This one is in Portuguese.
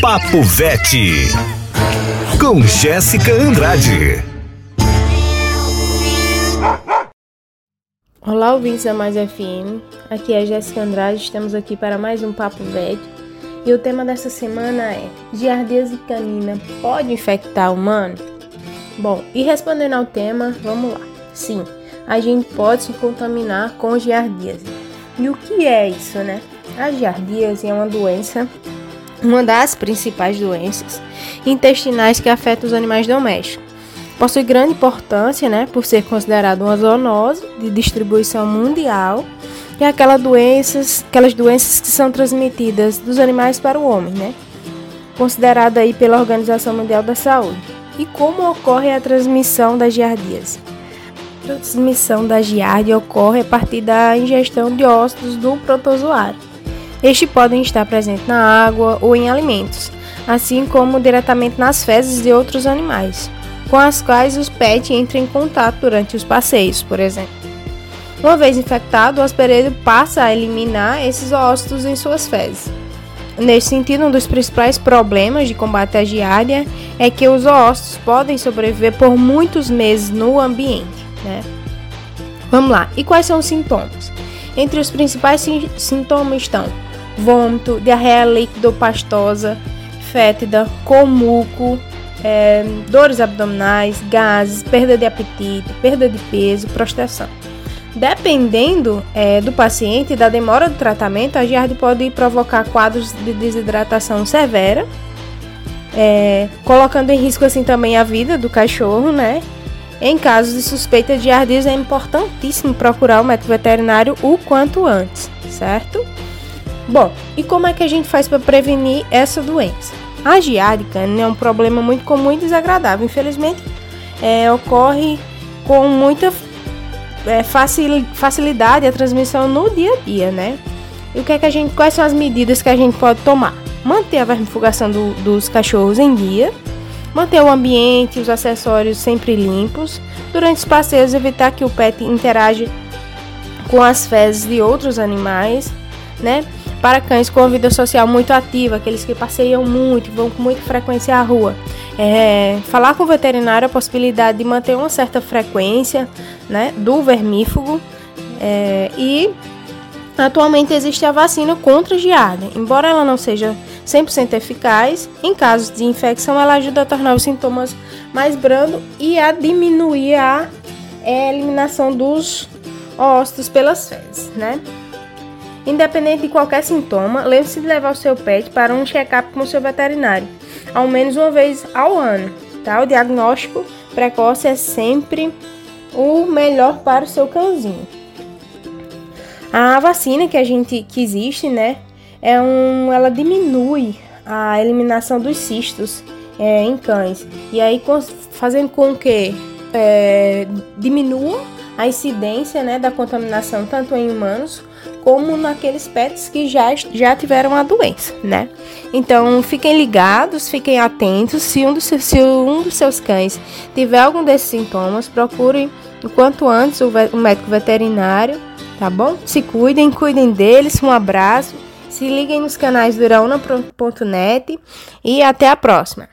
Papo Vete com Jéssica Andrade. Olá, ouvintes da Mais FM. Aqui é Jéssica Andrade. Estamos aqui para mais um Papo Vete. E o tema dessa semana é: Giardíase canina pode infectar humano? Bom, e respondendo ao tema, vamos lá. Sim, a gente pode se contaminar com giardíase. E o que é isso, né? A giardíase é uma doença, uma das principais doenças intestinais que afeta os animais domésticos. Possui grande importância, né, por ser considerado uma zoonose de distribuição mundial e aquelas doenças, aquelas doenças que são transmitidas dos animais para o homem, né? Considerada aí pela Organização Mundial da Saúde. E como ocorre a transmissão da giardíase? A transmissão da giardia ocorre a partir da ingestão de ócitos do protozoário. Estes podem estar presentes na água ou em alimentos, assim como diretamente nas fezes de outros animais, com as quais os pets entram em contato durante os passeios, por exemplo. Uma vez infectado, o hospedeiro passa a eliminar esses ócitos em suas fezes. Nesse sentido, um dos principais problemas de combate à giardia é que os ócitos podem sobreviver por muitos meses no ambiente. Né? Vamos lá, e quais são os sintomas? Entre os principais sintomas estão vômito, diarreia líquido-pastosa, fétida, com muco, é, dores abdominais, gases, perda de apetite, perda de peso, prostração. Dependendo é, do paciente e da demora do tratamento, a giardia pode provocar quadros de desidratação severa, é, colocando em risco assim também a vida do cachorro, né? Em casos de suspeita de giardíase é importantíssimo procurar o médico veterinário o quanto antes, certo? Bom, e como é que a gente faz para prevenir essa doença? A giardia é um problema muito comum e desagradável. Infelizmente, é, ocorre com muita é, facil, facilidade a transmissão no dia a dia, né? E o que é que a gente, quais são as medidas que a gente pode tomar? Manter a vermifugação do, dos cachorros em dia, manter o ambiente e os acessórios sempre limpos. Durante os passeios, evitar que o pet interage com as fezes de outros animais, né? Para cães com vida social muito ativa, aqueles que passeiam muito, vão com muita frequência à rua. É, falar com o veterinário a possibilidade de manter uma certa frequência né, do vermífugo é, e atualmente existe a vacina contra a giardia. Embora ela não seja 100% eficaz, em casos de infecção ela ajuda a tornar os sintomas mais brandos e a diminuir a é, eliminação dos ócitos pelas fezes, né? Independente de qualquer sintoma, lembre-se de levar o seu pet para um check-up com o seu veterinário, ao menos uma vez ao ano. Tá? O diagnóstico precoce é sempre o melhor para o seu cãozinho. A vacina que a gente que existe, né, é um, ela diminui a eliminação dos cistos é, em cães e aí fazendo com que é, diminua a incidência né, da contaminação tanto em humanos como naqueles pets que já, já tiveram a doença, né? Então fiquem ligados, fiquem atentos. Se um, dos, se um dos seus cães tiver algum desses sintomas, procure o quanto antes o, o médico veterinário, tá bom? Se cuidem, cuidem deles. Um abraço. Se liguem nos canais do Iraúna.net e até a próxima.